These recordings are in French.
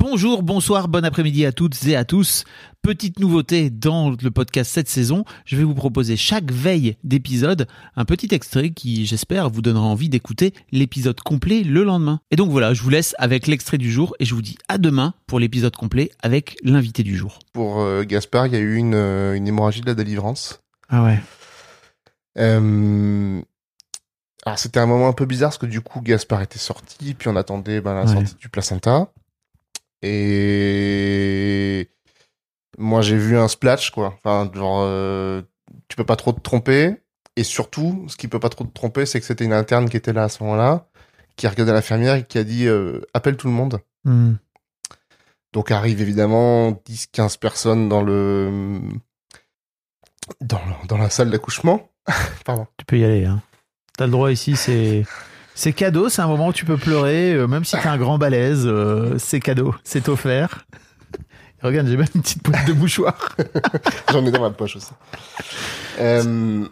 Bonjour, bonsoir, bon après-midi à toutes et à tous. Petite nouveauté dans le podcast cette saison, je vais vous proposer chaque veille d'épisode un petit extrait qui, j'espère, vous donnera envie d'écouter l'épisode complet le lendemain. Et donc voilà, je vous laisse avec l'extrait du jour et je vous dis à demain pour l'épisode complet avec l'invité du jour. Pour euh, Gaspard, il y a eu une, euh, une hémorragie de la délivrance. Ah ouais. Euh, Alors c'était un moment un peu bizarre parce que du coup Gaspard était sorti, puis on attendait ben, la Ouais. sortie du placenta. Et moi j'ai vu un splash quoi. Enfin genre euh, tu peux pas trop te tromper. Et surtout, ce qui peut pas trop te tromper, c'est que c'était une interne qui était là à ce moment-là, qui a regardé l'infirmière et qui a dit euh, appelle tout le monde. Hmm. Donc arrive évidemment 10-15 personnes dans le dans, le- dans la salle d'accouchement. Pardon. Tu peux y aller. Hein. T'as le droit ici, c'est c'est cadeau. C'est un moment où tu peux pleurer, euh, même si t'es un grand balèze. euh, c'est cadeau, c'est offert. Regarde, j'ai même une petite boîte de mouchoirs. J'en ai dans ma poche aussi. Euh,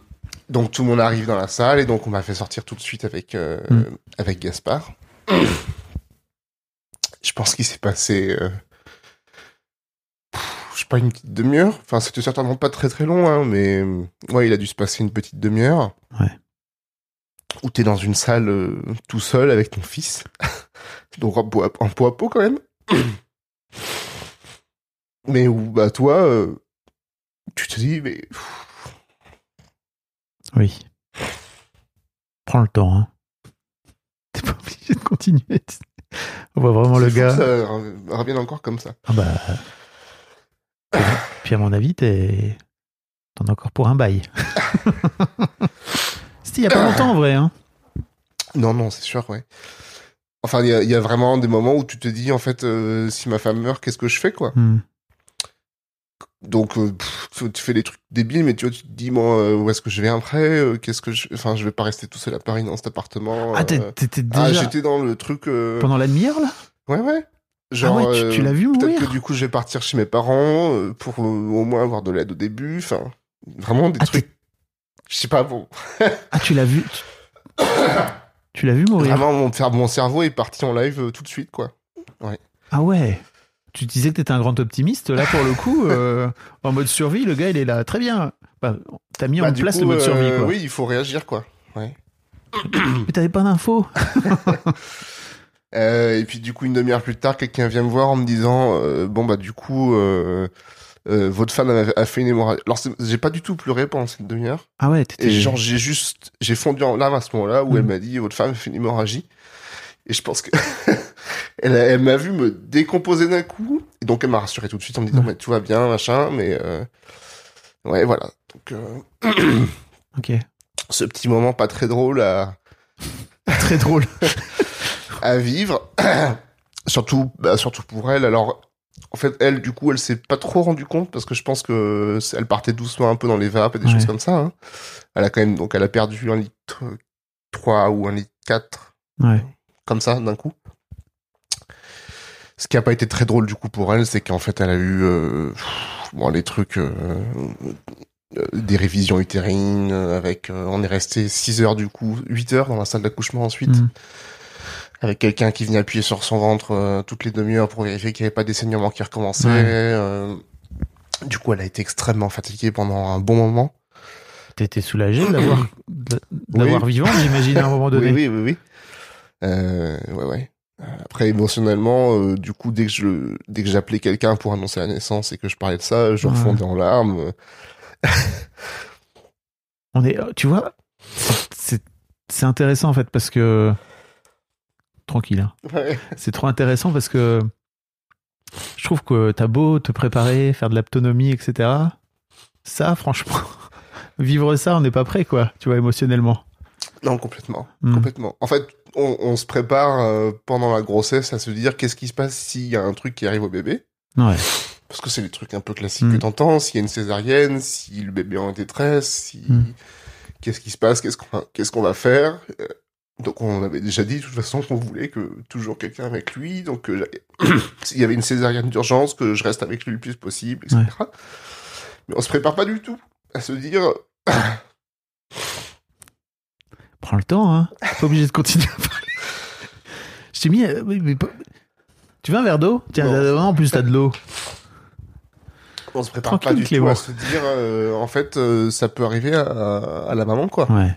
donc tout le monde arrive dans la salle et donc on m'a fait sortir tout de suite avec euh, Mm. avec Gaspard. Je pense qu'il s'est passé je sais pas une petite demi-heure. Enfin c'était certainement pas très très long hein, mais ouais il a dû se passer une petite demi-heure. Ouais. Où t'es dans une salle euh, tout seul avec ton fils. donc en peau à, peau quand même. mais où bah toi euh, tu te dis mais Oui. Prends le temps. Hein. T'es pas obligé de continuer. On voit vraiment le gars. Ça encore comme ça. Ah bah. Puis à mon avis, t'es. T'en as encore pour un bail. Il y a pas longtemps en vrai. Hein. Non, non, c'est sûr, ouais. Enfin, il y a, il y a vraiment des moments où tu te dis, en fait, euh, si ma femme meurt, qu'est-ce que je fais, quoi? Hmm. Donc, euh, pff, tu- fais des trucs débiles, mais tu vois, tu te dis, moi, euh, où est-ce que je vais après? Qu'est-ce que je... Enfin, je vais pas rester tout seul à Paris dans cet appartement. Ah, t'étais Ah, déjà. j'étais dans le truc... Pendant la demi-heure là? Ouais, ouais. Ah Genre, ouais, tu, tu l'as vu Peut-être mourir que du coup, je vais partir chez mes parents pour au moins avoir de l'aide au début. Enfin, vraiment des Ah, trucs... Je sais pas, bon... Ah, tu l'as vu Tu, l'as vu mourir? Vraiment, mon, cer- mon cerveau est parti en live euh, tout de suite, quoi. Ah ouais Tu disais que t'étais un grand optimiste. Là, pour le coup, euh, en mode survie, le gars, il est là. Très bien. Bah, T'as mis Bah, en place coup, le mode euh, survie, quoi. Oui, il faut réagir, quoi. Mais t'avais pas d'infos. Euh, et puis du coup une demi-heure plus tard, quelqu'un vient me voir en me disant euh, bon bah du coup euh, votre femme a, a fait une hémorragie. Alors j'ai pas du tout pleuré pendant cette demi-heure Ah ouais, t'étais. et genre j'ai juste j'ai fondu en larmes à ce moment-là où Mm. elle m'a dit votre femme a fait une hémorragie et je pense que elle, elle m'a vu me décomposer d'un coup et donc elle m'a rassuré tout de suite en me disant Mm. mais tout va bien machin mais euh, ouais voilà donc euh, Ok. ce petit moment pas très drôle à Très drôle. à vivre. surtout, bah, surtout pour elle. Alors, en fait, elle, du coup, elle s'est pas trop rendu compte parce que je pense que elle partait doucement un peu dans les vapes et des Ouais. choses comme ça. hein. Elle a quand même, donc, elle a perdu un litre 3 ou un litre 4 Ouais. comme ça d'un coup. Ce qui a pas été très drôle du coup pour elle, c'est qu'en fait, elle a eu euh, bon les trucs. euh, euh, des révisions utérines euh, avec euh, on est resté 6 heures du coup 8 heures dans la salle d'accouchement ensuite Mm. Avec quelqu'un qui venait appuyer sur son ventre euh, toutes les demi-heures pour vérifier qu'il n'y avait pas des saignements qui recommençaient. Ouais. euh, du coup, elle a été extrêmement fatiguée pendant un bon moment. T'étais soulagé l'avoir Oui. vivant, j'imagine, à un moment donné. Oui, oui, oui, oui. Euh, ouais, ouais. Après, émotionnellement, euh, du coup, dès que je, dès que j'appelais quelqu'un pour annoncer la naissance et que je parlais de ça, je Ouais. refondais en larmes. On est, tu vois, c'est c'est intéressant en fait parce que tranquille, hein. Ouais. c'est trop intéressant parce que je trouve que t'as beau te préparer, faire de l'autonomie, etc. Ça, franchement, vivre ça, on n'est pas prêt, quoi. Tu vois, émotionnellement. Non, complètement. Hmm. Complètement. En fait, on, on se prépare euh, pendant la grossesse à se dire qu'est-ce qui se passe s'il y a un truc qui arrive au bébé. Ouais. Parce que c'est les trucs un peu classiques que t'entends. S'il y a une césarienne, si le bébé est en détresse, si... Mm. Qu'est-ce qui se passe Qu'est-ce qu'on va, qu'est-ce qu'on va faire Euh, Donc on avait déjà dit de toute façon qu'on voulait que toujours quelqu'un avec lui, donc euh, s'il y avait une césarienne d'urgence, que je reste avec lui le plus possible, etc. Mais on se prépare pas du tout à se dire. Prends le temps, hein. Pas obligé de continuer à parler. Je t'ai mis. euh, oui, mais pas- Tu veux un verre d'eau? Tiens, Non. là, en plus t'as de l'eau. On se prépare Tranquille, pas du tout à se dire, euh, en fait, euh, ça peut arriver à, à la maman, quoi. Ouais.